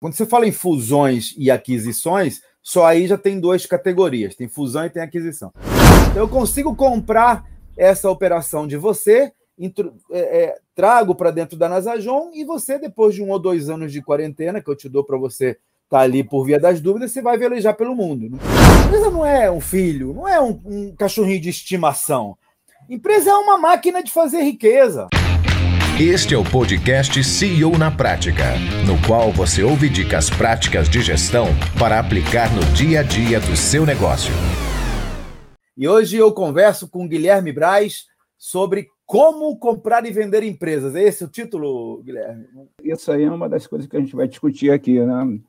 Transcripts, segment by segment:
Quando você fala em fusões e aquisições, só aí já tem duas categorias: tem fusão e tem aquisição. Então, eu consigo comprar essa operação de você, é, é, trago para dentro da Nasajon e você, depois de um ou dois anos de quarentena, que eu te dou para você estar tá ali por via das dúvidas, você vai velejar pelo mundo. A empresa não é um filho, não é um, um cachorrinho de estimação. Empresa é uma máquina de fazer riqueza. Este é o podcast CEO na Prática, no qual você ouve dicas práticas de gestão para aplicar no dia a dia do seu negócio. E hoje eu converso com Guilherme Braz sobre como comprar e vender empresas. É esse o título, Guilherme? Isso aí é uma das coisas que a gente vai discutir aqui, né?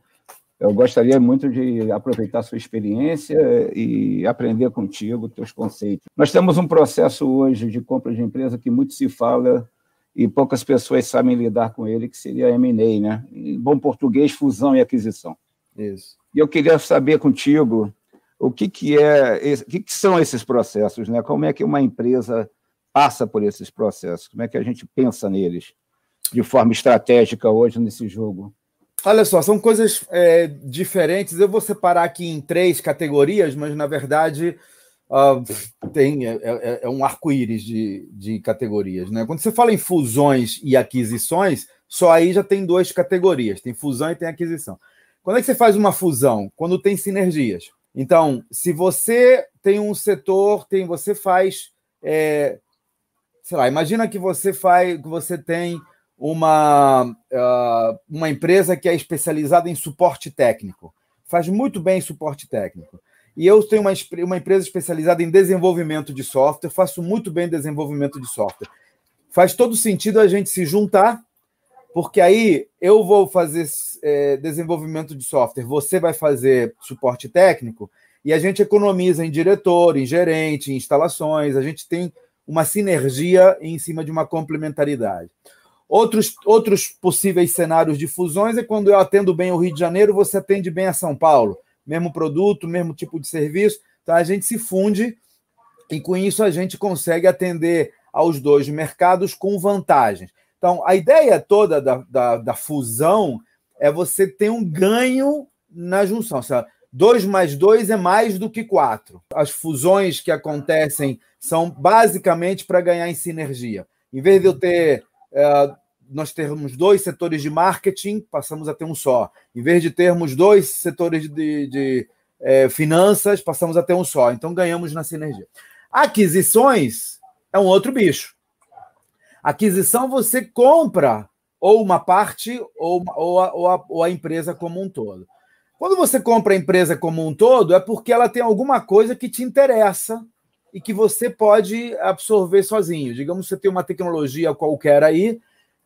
Eu gostaria muito de aproveitar a sua experiência e aprender contigo teus conceitos. Nós temos um processo hoje de compra de empresa que muito se fala e poucas pessoas sabem lidar com ele, que seria M&A, né? Em bom português, fusão e aquisição. Isso. E eu queria saber contigo o que, que é, o que, que são esses processos, né? Como é que uma empresa passa por esses processos? Como é que a gente pensa neles de forma estratégica hoje nesse jogo? Olha só, são coisas é, diferentes. Eu vou separar aqui em três categorias, mas na verdade Uh, tem é, é, é um arco-íris de, de categorias. Né? Quando você fala em fusões e aquisições, só aí já tem duas categorias: tem fusão e tem aquisição. Quando é que você faz uma fusão? Quando tem sinergias. Então, se você tem um setor, tem você faz, é, sei lá, imagina que você faz, que você tem uma, uh, uma empresa que é especializada em suporte técnico, faz muito bem suporte técnico e eu tenho uma, uma empresa especializada em desenvolvimento de software, faço muito bem desenvolvimento de software. Faz todo sentido a gente se juntar, porque aí eu vou fazer é, desenvolvimento de software, você vai fazer suporte técnico, e a gente economiza em diretor, em gerente, em instalações, a gente tem uma sinergia em cima de uma complementaridade. Outros, outros possíveis cenários de fusões é quando eu atendo bem o Rio de Janeiro, você atende bem a São Paulo mesmo produto, mesmo tipo de serviço. Então a gente se funde e com isso a gente consegue atender aos dois mercados com vantagens. Então a ideia toda da, da, da fusão é você ter um ganho na junção. Seja, 2 mais 2 é mais do que 4. As fusões que acontecem são basicamente para ganhar em sinergia. Em vez de eu ter é, nós termos dois setores de marketing, passamos a ter um só. Em vez de termos dois setores de, de é, finanças, passamos a ter um só. Então ganhamos na sinergia. Aquisições é um outro bicho. Aquisição você compra ou uma parte ou, ou, a, ou, a, ou a empresa como um todo. Quando você compra a empresa como um todo, é porque ela tem alguma coisa que te interessa e que você pode absorver sozinho. Digamos que você tem uma tecnologia qualquer aí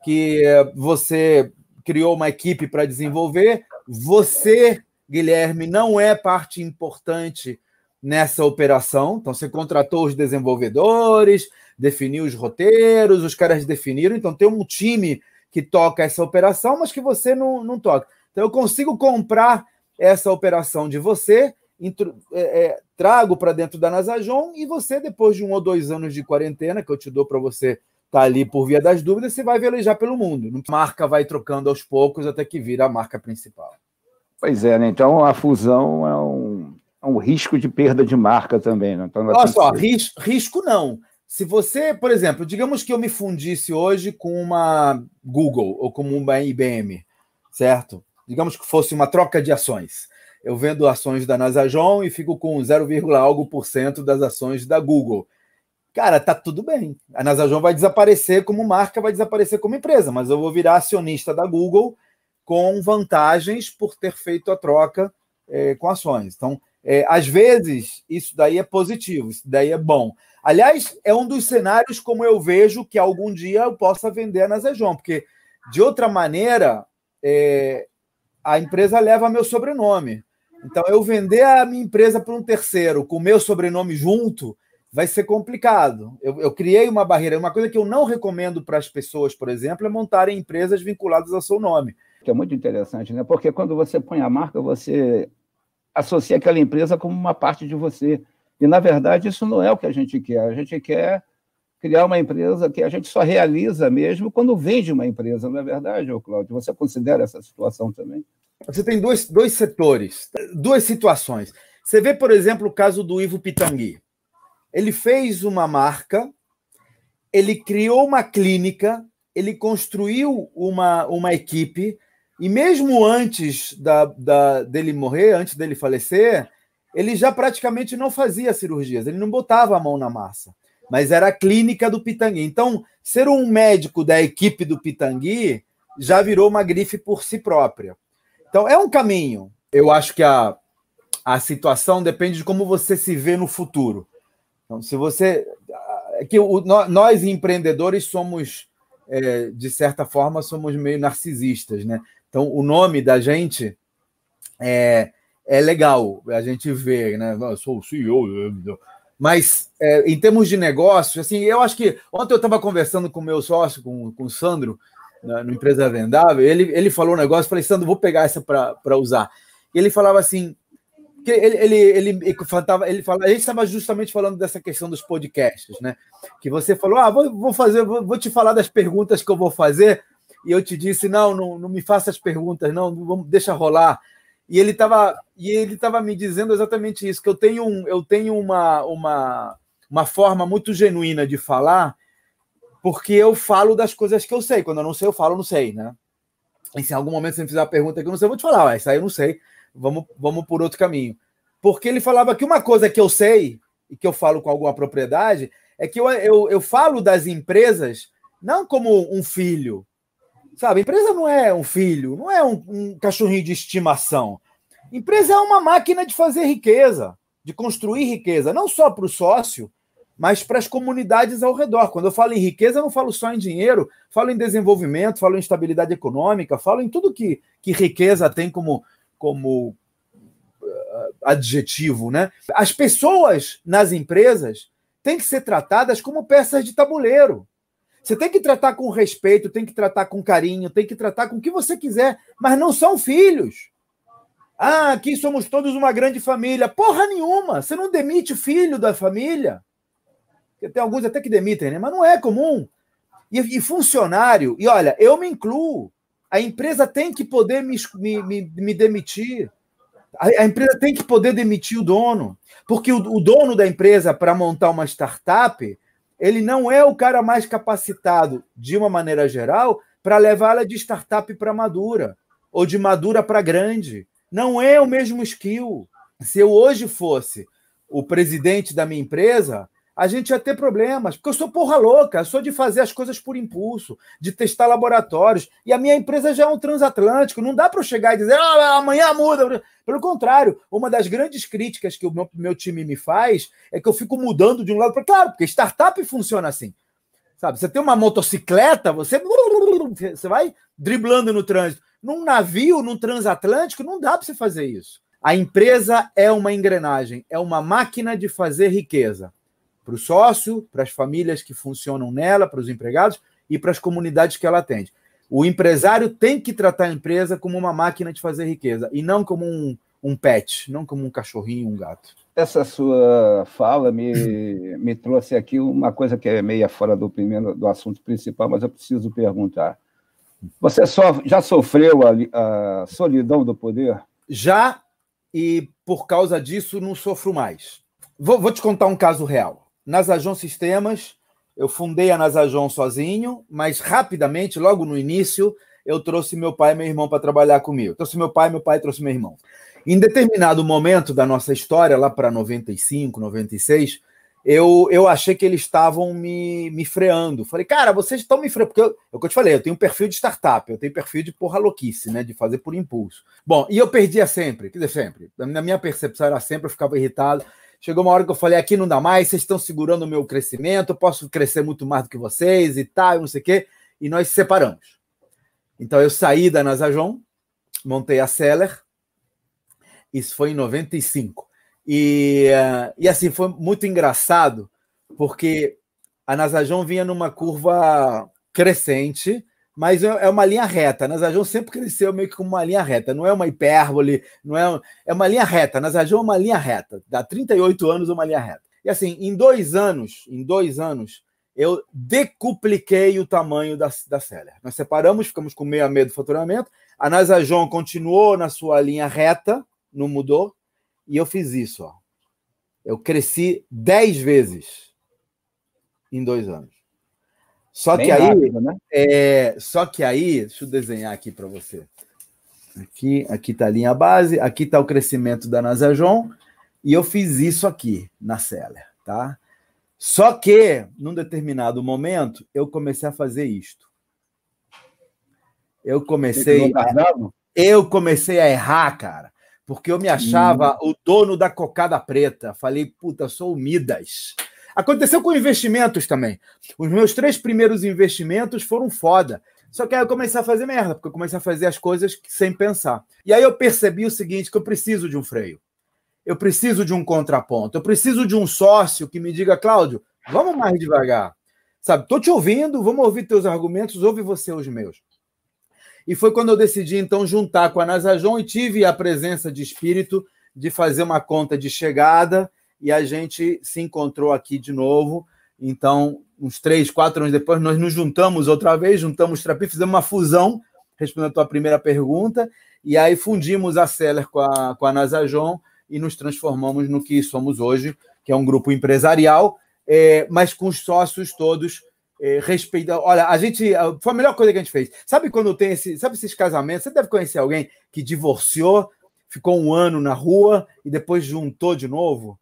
que você criou uma equipe para desenvolver. Você, Guilherme, não é parte importante nessa operação. Então, você contratou os desenvolvedores, definiu os roteiros, os caras definiram. Então, tem um time que toca essa operação, mas que você não, não toca. Então, eu consigo comprar essa operação de você, intro, é, é, trago para dentro da Nasajon e você, depois de um ou dois anos de quarentena, que eu te dou para você tá ali por via das dúvidas, você vai velejar pelo mundo. A marca vai trocando aos poucos até que vira a marca principal. Pois é, né? Então a fusão é um, é um risco de perda de marca também. Né? Então, Olha só, ris, risco não. Se você, por exemplo, digamos que eu me fundisse hoje com uma Google ou com uma IBM, certo? Digamos que fosse uma troca de ações. Eu vendo ações da Nasajon e fico com 0, algo por cento das ações da Google cara, tá tudo bem. A Nasajon vai desaparecer como marca, vai desaparecer como empresa, mas eu vou virar acionista da Google com vantagens por ter feito a troca é, com ações. Então, é, às vezes, isso daí é positivo, isso daí é bom. Aliás, é um dos cenários como eu vejo que algum dia eu possa vender a Nasajon, porque de outra maneira, é, a empresa leva meu sobrenome. Então, eu vender a minha empresa para um terceiro com meu sobrenome junto, vai ser complicado. Eu, eu, criei uma barreira. Uma coisa que eu não recomendo para as pessoas, por exemplo, é montarem empresas vinculadas ao seu nome. Que é muito interessante, né? Porque quando você põe a marca, você associa aquela empresa como uma parte de você. E, na verdade, isso não é o que a gente quer. A gente quer criar uma empresa que a gente só realiza mesmo quando vende uma empresa, não é verdade, Cláudio? Você considera essa situação também? você tem dois, dois setores, duas situações. Você vê, por exemplo, o caso do Ivo Pitangui. Ele fez uma marca, ele criou uma clínica, ele construiu uma, uma equipe, e mesmo antes da, da, dele morrer, antes dele falecer, ele já praticamente não fazia cirurgias, ele não botava a mão na massa, mas era a clínica do Pitangui. Então, ser um médico da equipe do Pitangui já virou uma grife por si própria. Então, é um caminho. Eu acho que a, a situação depende de como você se vê no futuro. Então, se você. É que o, nós, empreendedores, somos, é, de certa forma, somos meio narcisistas, né? Então, o nome da gente é, é legal, a gente vê, né? Eu sou o CEO. Mas, é, em termos de negócio, assim, eu acho que. Ontem eu estava conversando com o meu sócio, com, com o Sandro, na, no Empresa Vendável, ele, ele falou um negócio, falei, Sandro, vou pegar essa para usar. E ele falava assim, ele, ele, ele, falava, ele fala, a gente estava justamente falando dessa questão dos podcasts, né? Que você falou, ah, vou, vou fazer, vou, vou, te falar das perguntas que eu vou fazer, e eu te disse, não, não, não me faça as perguntas, não, vamos, deixa rolar. E ele estava e ele estava me dizendo exatamente isso, que eu tenho, um, eu tenho uma, uma, uma forma muito genuína de falar, porque eu falo das coisas que eu sei. Quando eu não sei, eu falo, não sei, né? E se em algum momento você me fizer uma pergunta que eu não sei, eu vou te falar, ué, isso aí eu não sei, vamos, vamos por outro caminho. Porque ele falava que uma coisa que eu sei, e que eu falo com alguma propriedade, é que eu, eu, eu falo das empresas não como um filho, sabe? Empresa não é um filho, não é um, um cachorrinho de estimação. Empresa é uma máquina de fazer riqueza, de construir riqueza, não só para o sócio, mas para as comunidades ao redor. Quando eu falo em riqueza, eu não falo só em dinheiro, falo em desenvolvimento, falo em estabilidade econômica, falo em tudo que, que riqueza tem como, como uh, adjetivo. Né? As pessoas nas empresas têm que ser tratadas como peças de tabuleiro. Você tem que tratar com respeito, tem que tratar com carinho, tem que tratar com o que você quiser, mas não são filhos. Ah, aqui somos todos uma grande família. Porra nenhuma! Você não demite filho da família tem alguns até que demitem, né? mas não é comum. E, e, funcionário, e olha, eu me incluo. A empresa tem que poder me, me, me demitir. A, a, empresa tem que poder demitir o dono. Porque o, o dono da empresa, para montar uma startup, ele não é o cara mais capacitado, de uma maneira geral, para levá-la de startup para madura, ou de madura para grande. Não é o mesmo skill. Se eu hoje fosse o presidente da minha empresa, a gente ia ter problemas, porque eu sou porra louca, sou de fazer as coisas por impulso, de testar laboratórios, e a minha empresa já é um transatlântico, não dá para eu chegar e dizer, ah, amanhã muda. Pelo contrário, uma das grandes críticas que o meu, meu time me faz é que eu fico mudando de um lado para claro, porque startup funciona assim. Sabe, você tem uma motocicleta, você você vai driblando no trânsito. Num navio, num transatlântico, não dá para você fazer isso. A empresa é uma engrenagem, é uma máquina de fazer riqueza para o sócio, para as famílias que funcionam nela, para os empregados e para as comunidades que ela atende. O empresário tem que tratar a empresa como uma máquina de fazer riqueza e não como um, um pet, não como um cachorrinho, um gato. Essa sua fala me, me trouxe aqui uma coisa que é meia fora do primeiro do assunto principal, mas eu preciso perguntar. Você só, já sofreu a, a solidão do poder? Já, e por causa disso não sofro mais. Vou, vou te contar um caso real. Nasajon Sistemas, eu fundei a Nasajon sozinho, mas rapidamente, logo no início, eu trouxe meu pai e meu irmão para trabalhar comigo. Trouxe meu pai, meu pai trouxe meu irmão. Em determinado momento da nossa história, lá para 95, 96, eu, eu achei que eles estavam me, me freando. Falei, cara, vocês estão me freando. Porque eu, é o que eu te falei, eu tenho um perfil de startup, eu tenho perfil de porra louquice, né? De fazer por impulso. Bom, e eu perdia sempre, quer dizer, sempre. Na minha percepção era sempre, eu ficava irritado. Chegou uma hora que eu falei: aqui não dá mais, vocês estão segurando o meu crescimento, eu posso crescer muito mais do que vocês e tal, não sei o quê. E nós separamos. Então eu saí da Nasajon, montei a Seller. Isso foi em 95. E, uh, e assim, foi muito engraçado, porque a Nasajon vinha numa curva crescente mas é, é uma linha reta. Nasajon sempre cresceu meio que como uma linha reta, não é uma hipérbole, não é, é uma linha reta. Nasajon é uma linha reta. Dá 38 anos uma linha reta. E assim, em dois anos, em dois anos, eu decupliquei o tamanho da, da Seller. Nós separamos, ficamos com meio a meio do faturamento. A Nasajon continuou na sua linha reta, não mudou. E eu fiz isso. Ó. Eu cresci 10 vezes em dois anos. Só Bem que aí, rápido, né? é, só que aí, deixa eu desenhar aqui para você. Aqui, aqui está a linha base, aqui está o crescimento da Nasajon, e eu fiz isso aqui na Seller, tá? Só que, num determinado momento, eu comecei a fazer isto. Eu comecei. A, eu comecei a errar, cara, porque eu me achava hum. o dono da cocada preta. Falei, puta, sou o Midas. Aconteceu com investimentos também. Os meus três primeiros investimentos foram foda. Só que aí eu comecei a fazer merda, porque eu comecei a fazer as coisas sem pensar. E aí eu percebi o seguinte: que eu preciso de um freio eu preciso de um contraponto, eu preciso de um sócio que me diga, Cláudio, vamos mais devagar. Sabe, estou te ouvindo, vamos ouvir teus argumentos, ouve você os meus. E foi quando eu decidi, então, juntar com a Nasajon e tive a presença de espírito de fazer uma conta de chegada e a gente se encontrou aqui de novo. Então, uns três, quatro anos depois, nós nos juntamos outra vez, juntamos Trapi, fizemos uma fusão, respondendo a tua primeira pergunta, e aí fundimos a Seller com a, com a Nasajon, e nos transformamos no que somos hoje, que é um grupo empresarial, é, mas com os sócios todos é, respeitando. Olha, a gente. Foi a melhor coisa que a gente fez. Sabe quando tem esse. Sabe esses casamentos? Você deve conhecer alguém que divorciou, ficou um ano na rua e depois juntou de novo.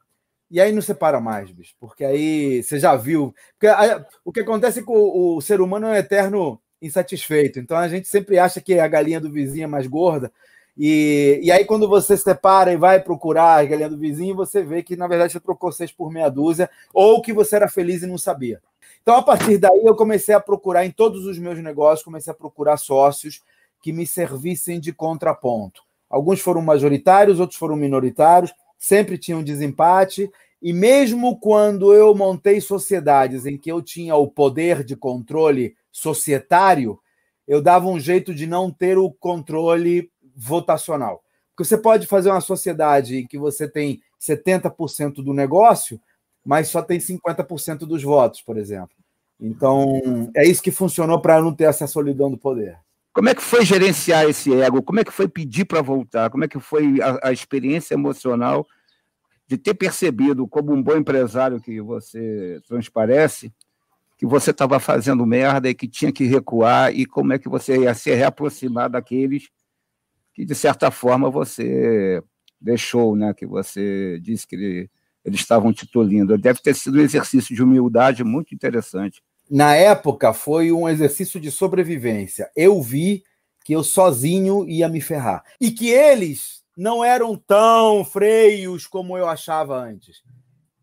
E aí não separa mais, bicho, porque aí você já viu. Porque aí, o que acontece é que o, o ser humano é um eterno insatisfeito. Então a gente sempre acha que a galinha do vizinho é mais gorda, e, e aí, quando você separa e vai procurar a galinha do vizinho, você vê que, na verdade, você trocou seis por meia dúzia, ou que você era feliz e não sabia. Então, a partir daí, eu comecei a procurar em todos os meus negócios, comecei a procurar sócios que me servissem de contraponto. Alguns foram majoritários, outros foram minoritários, sempre tinham um desempate. E mesmo quando eu montei sociedades em que eu tinha o poder de controle societário, eu dava um jeito de não ter o controle votacional. Porque você pode fazer uma sociedade em que você tem 70% do negócio, mas só tem 50% dos votos, por exemplo. Então, é isso que funcionou para não ter essa solidão do poder. Como é que foi gerenciar esse ego? Como é que foi pedir para voltar? Como é que foi a, a, experiência emocional de ter percebido, como um bom empresário que você transparece, que você estava fazendo merda e que tinha que recuar, e como é que você ia se reaproximar daqueles que de certa forma você deixou, né? Que você disse que ele, eles estavam titulindo. Deve ter sido um exercício de humildade muito interessante. Na época foi um exercício de sobrevivência. Eu vi que eu sozinho ia me ferrar e que eles não eram tão freios como eu achava antes.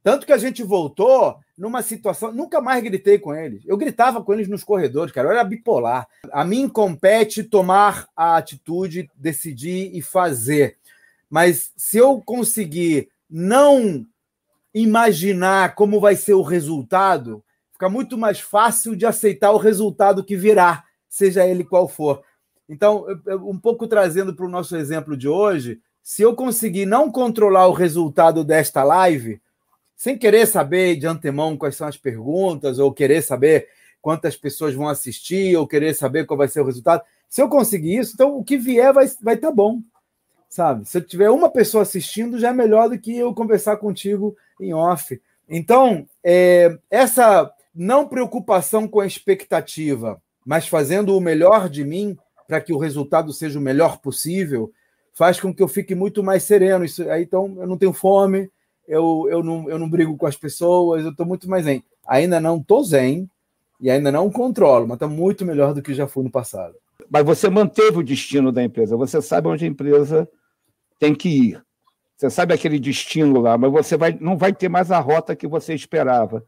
Tanto que a gente voltou numa situação. Nunca mais gritei com eles. Eu gritava com eles nos corredores, cara. Eu era bipolar. A mim compete tomar a atitude, decidir e fazer. Mas se eu conseguir não imaginar como vai ser o resultado, fica muito mais fácil de aceitar o resultado que virá, seja ele qual for. Então, um pouco trazendo para o nosso exemplo de hoje, se eu conseguir não controlar o resultado desta live, sem querer saber de antemão quais são as perguntas, ou querer saber quantas pessoas vão assistir, ou querer saber qual vai ser o resultado. Se eu conseguir isso, então o que vier vai estar vai tá bom. Sabe? Se eu tiver uma pessoa assistindo, já é melhor do que eu conversar contigo em off. Então, é, essa não preocupação com a expectativa, mas fazendo o melhor de mim para que o resultado seja o melhor possível, faz com que eu fique muito mais sereno. Isso, aí, então, eu não tenho fome, eu, eu, não, eu não brigo com as pessoas, eu estou muito mais zen. Ainda não estou zen e ainda não controlo, mas está muito melhor do que já fui no passado. Mas você manteve o destino da empresa, você sabe onde a empresa tem que ir. Você sabe aquele destino lá, mas você vai, não vai ter mais a rota que você esperava.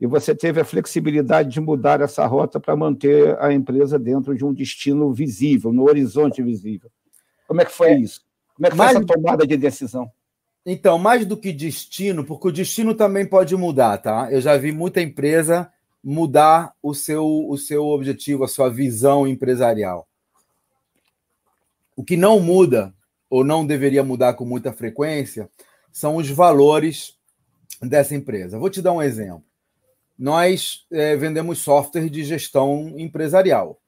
E você teve a flexibilidade de mudar essa rota para manter a empresa dentro de um destino visível, no horizonte visível. Como é que foi é, isso? Como é que foi essa tomada de decisão? Então, mais do que destino, porque o destino também pode mudar, tá? Eu já vi muita empresa mudar o seu, o seu objetivo, a sua visão empresarial. O que não muda, ou não deveria mudar com muita frequência, são os valores dessa empresa. Vou te dar um exemplo. Nós é, vendemos software de gestão empresarial.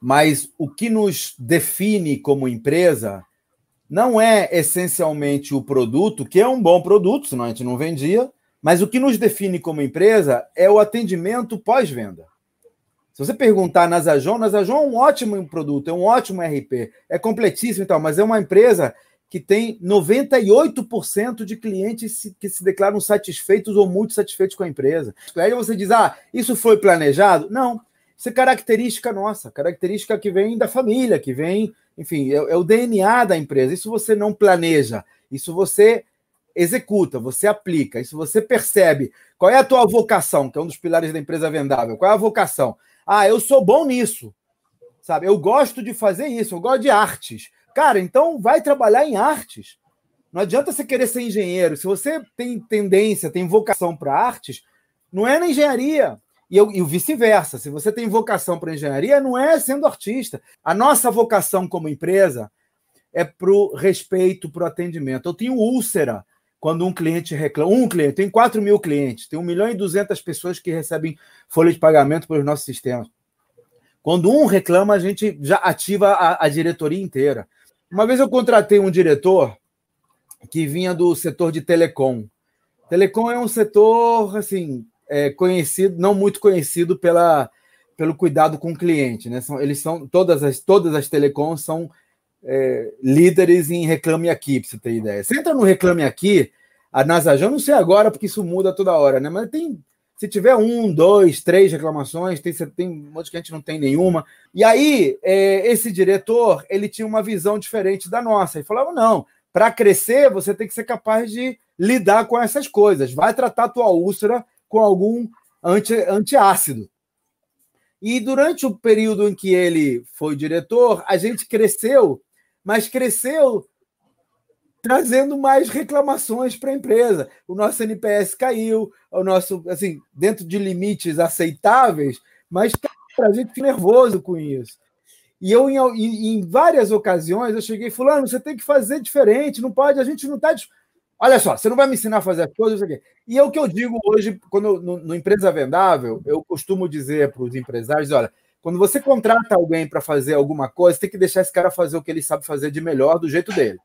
Mas o que nos define como empresa não é essencialmente o produto, que é um bom produto, senão a gente não vendia, mas o que nos define como empresa é o atendimento pós-venda. Se você perguntar na Zajon, na Zajon é um ótimo produto, é um ótimo RP, é completíssimo e tal, mas é uma empresa que tem 98% de clientes que se declaram satisfeitos ou muito satisfeitos com a empresa. Aí você diz, ah, isso foi planejado? Não, isso é característica nossa, característica que vem da família, que vem, enfim, é, é o DNA da empresa. Isso você não planeja, isso você executa, você aplica, isso você percebe. Qual é a tua vocação, que é um dos pilares da empresa vendável? Qual é a vocação? Ah, eu sou bom nisso. Sabe? Eu gosto de fazer isso, eu gosto de artes. Cara, então vai trabalhar em artes. Não adianta você querer ser engenheiro. Se você tem tendência, tem vocação para artes, não é na engenharia. E, e o vice-versa. Se você tem vocação para engenharia, não é sendo artista. A nossa vocação como empresa é para o respeito, para o atendimento. Eu tenho úlcera quando um cliente reclama. Um cliente, tem 4 mil clientes, tem 1 milhão e 200 pessoas que recebem folha de pagamento pelos nossos sistemas. Quando um reclama, a gente já ativa a, a diretoria inteira. Uma vez eu contratei um diretor que vinha do setor de telecom. Telecom é um setor assim é, conhecido, não muito conhecido pela, pelo cuidado com o cliente, né? São, eles são todas as todas as telecoms são é, líderes em Reclame Aqui, para você ter ideia. Você entra no Reclame Aqui, a NASA já não sei agora, porque isso muda toda hora, né? Mas tem. Se tiver um, dois, três reclamações, tem, tem um monte que a gente não tem nenhuma. E aí, é, esse diretor, ele tinha uma visão diferente da nossa. Ele falava: não, para crescer, você tem que ser capaz de lidar com essas coisas. Vai tratar a tua úlcera com algum anti, antiácido. E durante o período em que ele foi diretor, a gente cresceu mas cresceu trazendo mais reclamações para a empresa. O nosso NPS caiu, o nosso, assim, dentro de limites aceitáveis, mas a gente fica nervoso com isso. E eu, em, em, várias ocasiões, eu cheguei falando: você tem que fazer diferente, não pode, a gente não está. Olha só, você não vai me ensinar a fazer as coisas. Aqui. E é o que eu digo hoje, quando no, no Empresa Vendável, eu costumo dizer para os empresários: olha, quando você contrata alguém para fazer alguma coisa, tem que deixar esse cara fazer o que ele sabe fazer de melhor, do jeito dele.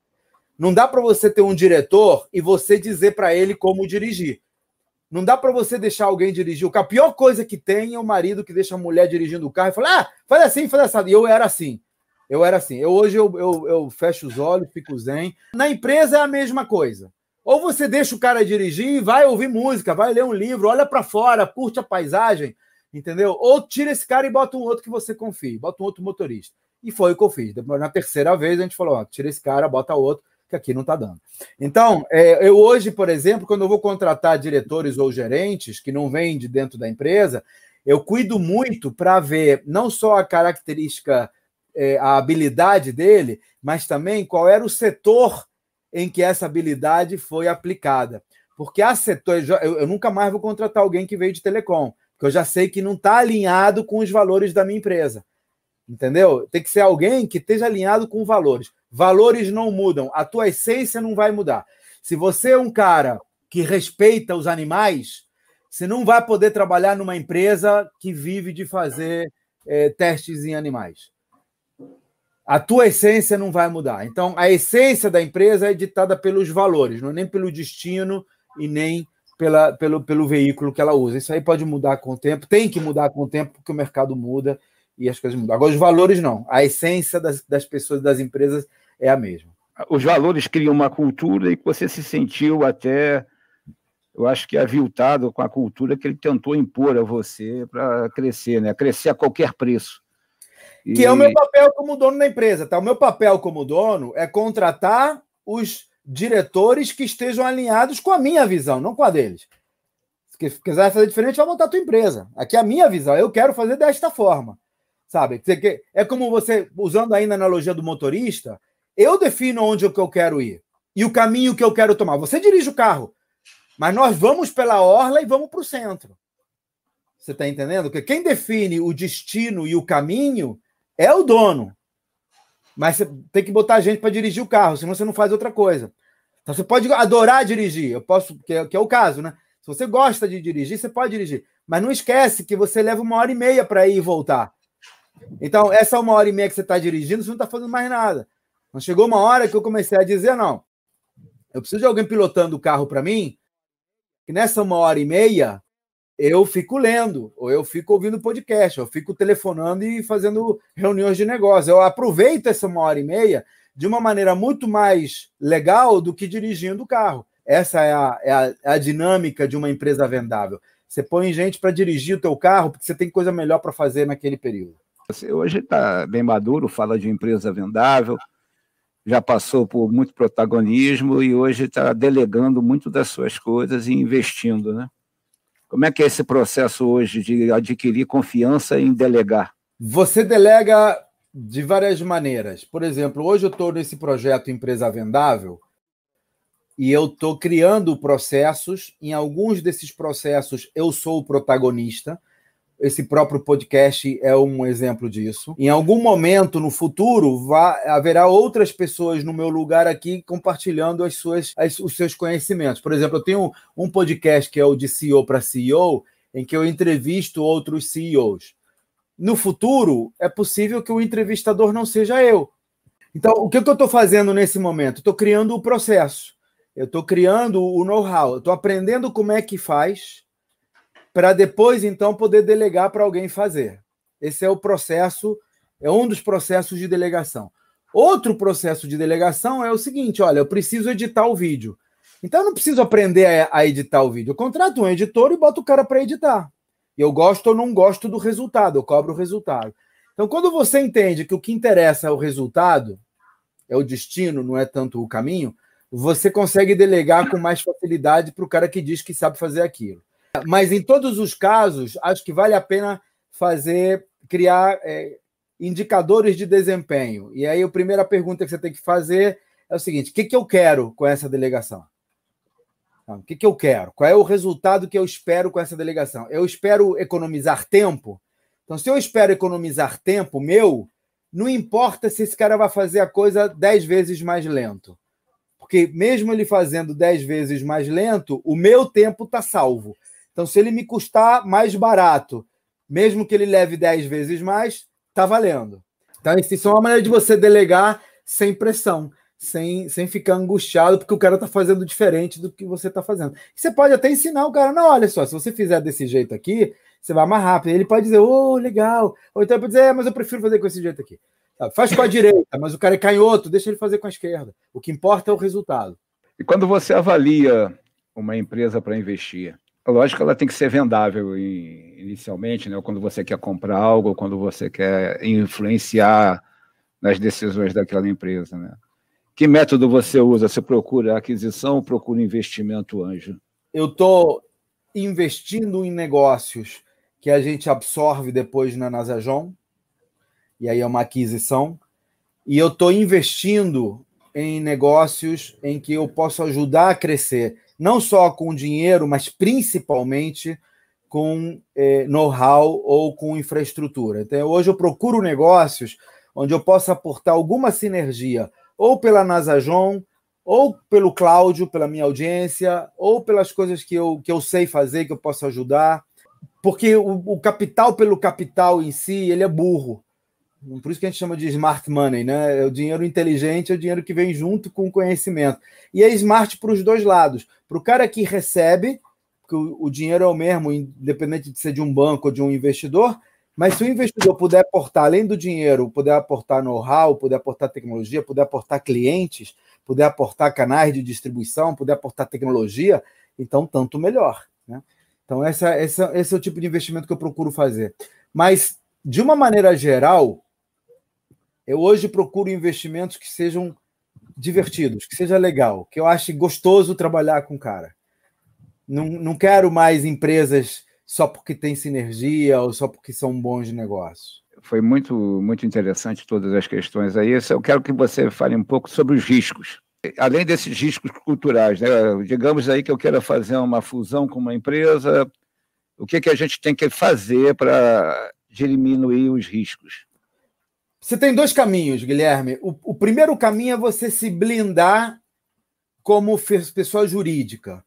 Não dá para você ter um diretor e você dizer para ele como dirigir. Não dá para você deixar alguém dirigir. A pior coisa que tem é o marido que deixa a mulher dirigindo o carro e fala: ah, faz assim, faz assim. E eu era assim. Eu era assim. Eu, hoje eu, eu, eu fecho os olhos, fico zen. Na empresa é a mesma coisa. Ou você deixa o cara dirigir e vai ouvir música, vai ler um livro, olha para fora, curte a paisagem, entendeu? Ou tira esse cara e bota um outro que você confie, bota um outro motorista. E foi o que eu fiz. Na terceira vez a gente falou: ó, tira esse cara, bota outro, que aqui não está dando. Então, é, eu hoje, por exemplo, quando eu vou contratar diretores ou gerentes que não vêm de dentro da empresa, eu cuido muito para ver não só a característica, é, a habilidade dele, mas também qual era o setor em que essa habilidade foi aplicada. Porque há setores, eu, eu nunca mais vou contratar alguém que veio de telecom porque eu já sei que não está alinhado com os valores da minha empresa. Entendeu? Tem que ser alguém que esteja alinhado com valores. Valores não mudam, a tua essência não vai mudar. Se você é um cara que respeita os animais, você não vai poder trabalhar numa empresa que vive de fazer é, testes em animais. A tua essência não vai mudar. Então, a essência da empresa é ditada pelos valores, não é nem pelo destino e nem pela, pelo, pelo veículo que ela usa. Isso aí pode mudar com o tempo, tem que mudar com o tempo, porque o mercado muda e as coisas mudam. Agora, os valores não. A essência das, das pessoas, das empresas, é a mesma. Os valores criam uma cultura e você se sentiu até, eu acho que aviltado com a cultura que ele tentou impor a você para crescer, né? Crescer a qualquer preço. E... Que é o meu papel como dono da empresa, tá? O meu papel como dono é contratar os diretores que estejam alinhados com a minha visão, não com a deles. Se quiser fazer diferente, vai montar a tua empresa. Aqui é a minha visão, eu quero fazer desta forma. Sabe? É como você, usando ainda a analogia do motorista, eu defino onde é que eu quero ir e o caminho que eu quero tomar. Você dirige o carro, mas nós vamos pela orla e vamos para o centro. Você está entendendo? Porque quem define o destino e o caminho é o dono. Mas você tem que botar gente para dirigir o carro, senão você não faz outra coisa. Então você pode adorar dirigir, eu posso, que é, que é o caso, né? Se você gosta de dirigir, você pode dirigir. Mas não esquece que você leva uma hora e meia para ir e voltar. Então, essa uma hora e meia que você está dirigindo, você não está fazendo mais nada. Então, chegou uma hora que eu comecei a dizer: não, eu preciso de alguém pilotando o carro para mim, que nessa uma hora e meia eu fico lendo, ou eu fico ouvindo podcast, eu fico telefonando e fazendo reuniões de negócio. Eu aproveito essa uma hora e meia de uma maneira muito mais legal do que dirigindo o carro. Essa é a, é a, é a dinâmica de uma empresa vendável. Você põe gente para dirigir o teu carro porque você tem coisa melhor para fazer naquele período. Você hoje está bem maduro, fala de empresa vendável, já passou por muito protagonismo e hoje está delegando muito das suas coisas e investindo, né? Como é que é esse processo hoje de adquirir confiança em delegar? Você delega de várias maneiras. Por exemplo, hoje eu estou nesse projeto Empresa Vendável e eu estou criando processos. Em alguns desses processos, eu sou o protagonista. Esse próprio podcast é um exemplo disso. Em algum momento no futuro, vá, haverá outras pessoas no meu lugar aqui compartilhando as suas, as, os seus conhecimentos. Por exemplo, eu tenho um podcast que é o de CEO para CEO, em que eu entrevisto outros CEOs. No futuro, é possível que o entrevistador não seja eu. Então, o que eu estou fazendo nesse momento? Estou criando o processo. Eu estou criando o know-how. Estou aprendendo como é que faz para depois, então, poder delegar para alguém fazer. Esse é o processo, é um dos processos de delegação. Outro processo de delegação é o seguinte: olha, eu preciso editar o vídeo. Então, eu não preciso aprender a, editar o vídeo. Eu contrato um editor e boto o cara para editar. Eu gosto ou não gosto do resultado, eu cobro o resultado. Então, quando você entende que o que interessa é o resultado, é o destino, não é tanto o caminho, você consegue delegar com mais facilidade para o cara que diz que sabe fazer aquilo. Mas em todos os casos, acho que vale a pena fazer, criar é, indicadores de desempenho. E aí a primeira pergunta que você tem que fazer é o seguinte: o que, que eu quero com essa delegação? O que, que eu quero? Qual é o resultado que eu espero com essa delegação? Eu espero economizar tempo. Então, se eu espero economizar tempo meu, não importa se esse cara vai fazer a coisa dez vezes mais lento. Porque mesmo ele fazendo dez vezes mais lento, o meu tempo está salvo. Então, se ele me custar mais barato, mesmo que ele leve 10 vezes mais, tá valendo. Então, isso é uma maneira de você delegar sem pressão, sem, sem ficar angustiado, porque o cara tá fazendo diferente do que você tá fazendo. E você pode até ensinar o cara, não, olha só, se você fizer desse jeito aqui, você vai mais rápido. Ele pode dizer, oh, legal. Ou então pode dizer, é, mas eu prefiro fazer com esse jeito aqui. Faz com a direita, mas o cara é canhoto, deixa ele fazer com a esquerda. O que importa é o resultado. E quando você avalia uma empresa para investir, Lógico ela tem que ser vendável inicialmente, né? quando você quer comprar algo, quando você quer influenciar nas decisões daquela empresa. Né? Que método você usa? Você procura aquisição ou procura investimento anjo? Eu estou investindo em negócios que a gente absorve depois na Nasajon, e aí é uma aquisição, e eu estou investindo em negócios em que eu posso ajudar a crescer não só com dinheiro, mas principalmente com eh, know-how ou com infraestrutura. Então, hoje eu procuro negócios onde eu possa aportar alguma sinergia, ou pela Nasajon, ou pelo Cláudio, pela minha audiência, ou pelas coisas que eu, que eu sei fazer, que eu posso ajudar. Porque o, o capital pelo capital em si, ele é burro. Por isso que a gente chama de smart money, né? É o dinheiro inteligente, é o dinheiro que vem junto com o conhecimento. E é smart para os dois lados. Para o cara que recebe, porque o, dinheiro é o mesmo, independente de ser de um banco ou de um investidor, mas se o investidor puder aportar, além do dinheiro, puder aportar know-how, puder aportar tecnologia, puder aportar clientes, puder aportar canais de distribuição, puder aportar tecnologia, então tanto melhor. Né? Então, essa, essa, esse é o tipo de investimento que eu procuro fazer. Mas, de uma maneira geral, eu hoje procuro investimentos que sejam divertidos, que seja legal, que eu ache gostoso trabalhar com o cara. Não, não quero mais empresas só porque tem sinergia ou só porque são bons negócios. Foi muito, muito interessante todas as questões aí. Eu quero que você fale um pouco sobre os riscos. Além desses riscos culturais, né? digamos aí que eu queira fazer uma fusão com uma empresa, o que, que a gente tem que fazer para diminuir os riscos? Você tem dois caminhos, Guilherme. O, o primeiro caminho é você se blindar como pessoa jurídica.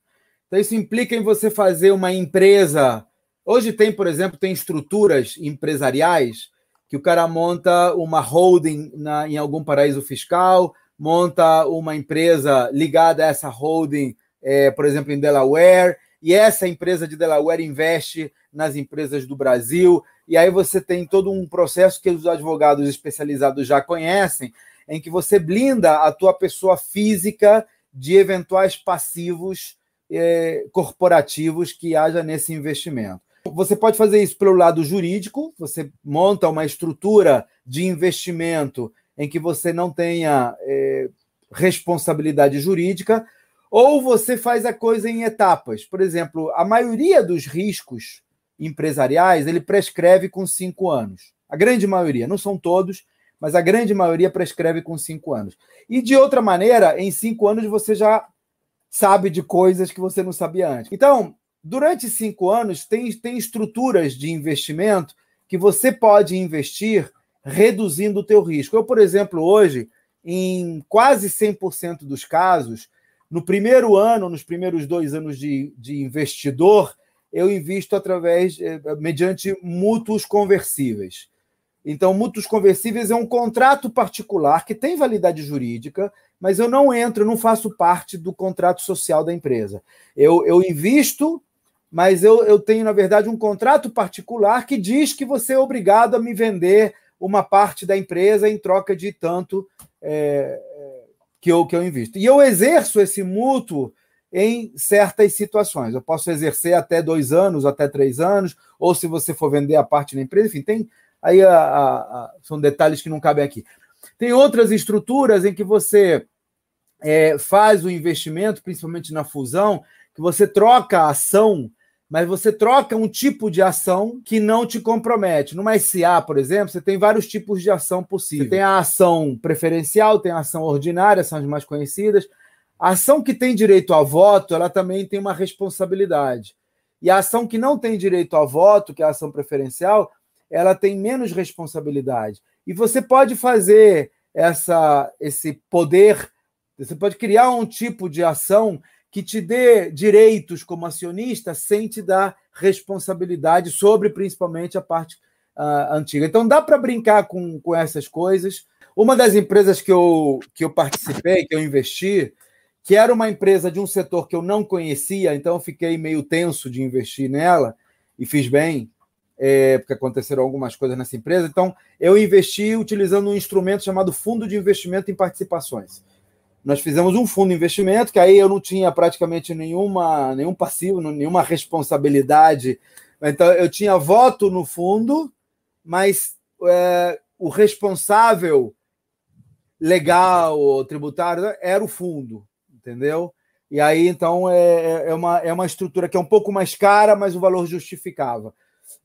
Então, isso implica em você fazer uma empresa. Hoje tem, por exemplo, tem estruturas empresariais que o cara monta uma holding na, em algum paraíso fiscal, monta uma empresa ligada a essa holding, é, por exemplo, em Delaware, e essa empresa de Delaware investe nas empresas do Brasil, e aí você tem todo um processo que os advogados especializados já conhecem, em que você blinda a tua pessoa física de eventuais passivos é, corporativos que haja nesse investimento. Você pode fazer isso pelo lado jurídico, você monta uma estrutura de investimento em que você não tenha é, responsabilidade jurídica, ou você faz a coisa em etapas. Por exemplo, a maioria dos riscos empresariais ele prescreve com cinco anos. A grande maioria, não são todos, mas a grande maioria prescreve com cinco anos. E de outra maneira, em cinco anos você já sabe de coisas que você não sabia antes. Então, durante cinco anos, tem, tem estruturas de investimento que você pode investir reduzindo o teu risco. Eu, por exemplo, hoje, em quase 100% dos casos, no primeiro ano, nos primeiros dois anos de, de investidor, eu invisto através, eh, mediante mútuos conversíveis. Então, mútuos conversíveis é um contrato particular que tem validade jurídica, mas eu não entro, não faço parte do contrato social da empresa. Eu, eu invisto mas eu, eu tenho, na verdade, um contrato particular que diz que você é obrigado a me vender uma parte da empresa em troca de tanto é, que, eu, que eu invisto. E eu exerço esse mútuo em certas situações. Eu posso exercer até dois anos, até três anos, ou se você for vender a parte da empresa, enfim, tem aí a, a, a, são detalhes que não cabem aqui. Tem outras estruturas em que você é, faz o investimento, principalmente na fusão, que você troca a ação mas você troca um tipo de ação que não te compromete. Numa SA, por exemplo, você tem vários tipos de ação possíveis. Você tem a ação preferencial, tem a ação ordinária, são as mais conhecidas. A ação que tem direito a voto, ela também tem uma responsabilidade. E a ação que não tem direito a voto, que é a ação preferencial, ela tem menos responsabilidade. E você pode fazer essa, esse poder, você pode criar um tipo de ação que te dê direitos como acionista sem te dar responsabilidade sobre principalmente a parte uh, antiga. Então dá para brincar com, com essas coisas. Uma das empresas que eu, que eu participei, que eu investi, que era uma empresa de um setor que eu não conhecia, então fiquei meio tenso de investir nela e fiz bem, é, porque aconteceram algumas coisas nessa empresa. Então eu investi utilizando um instrumento chamado Fundo de Investimento em Participações nós fizemos um fundo de investimento, que aí eu não tinha praticamente nenhuma, nenhum passivo, nenhuma responsabilidade. Então, eu tinha voto no fundo, mas é, o responsável legal tributário era o fundo, entendeu? E aí, então, é, é, uma, é uma estrutura que é um pouco mais cara, mas o valor justificava.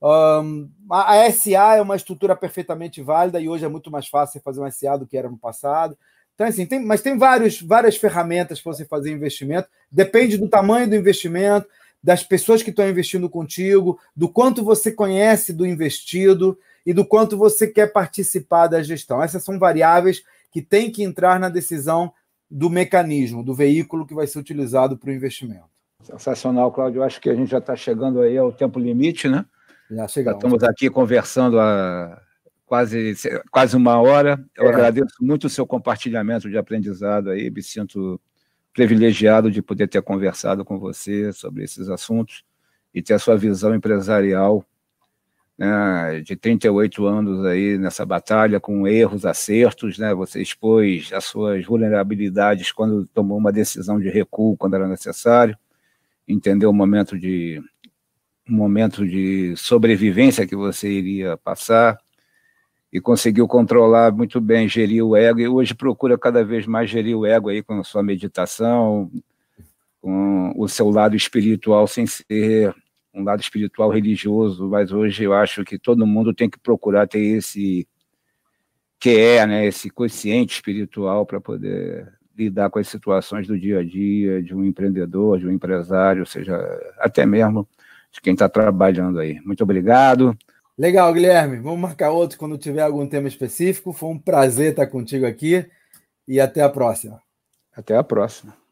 Um, a, a SA é uma estrutura perfeitamente válida e hoje é muito mais fácil fazer uma SA do que era no passado. Então, assim, tem, mas tem vários, várias ferramentas para você fazer investimento. Depende do tamanho do investimento, das pessoas que estão investindo contigo, do quanto você conhece do investido e do quanto você quer participar da gestão. Essas são variáveis que têm que entrar na decisão do mecanismo, do veículo que vai ser utilizado para o investimento. Sensacional, Cláudio. Eu acho que a gente já está chegando aí ao tempo limite, né? Já chegamos. Já estamos aqui conversando há quase, quase uma hora. Eu é. agradeço muito o seu compartilhamento de aprendizado aí, me sinto privilegiado de poder ter conversado com você sobre esses assuntos e ter a sua visão empresarial né, de 38 anos aí nessa batalha, com erros, acertos, né, você expôs as suas vulnerabilidades quando tomou uma decisão de recuo, quando era necessário, entendeu o momento de um momento de sobrevivência que você iria passar, e conseguiu controlar muito bem, gerir o ego, e hoje procura cada vez mais gerir o ego aí com a sua meditação, com o seu lado espiritual, sem ser um lado espiritual religioso, mas hoje eu acho que todo mundo tem que procurar ter esse que é, né, esse consciente espiritual para poder lidar com as situações do dia a dia de um empreendedor, de um empresário, seja até mesmo de quem está trabalhando aí. Muito obrigado. Legal, Guilherme. Vamos marcar outro quando tiver algum tema específico. Foi um prazer estar contigo aqui e até a próxima. Até a próxima.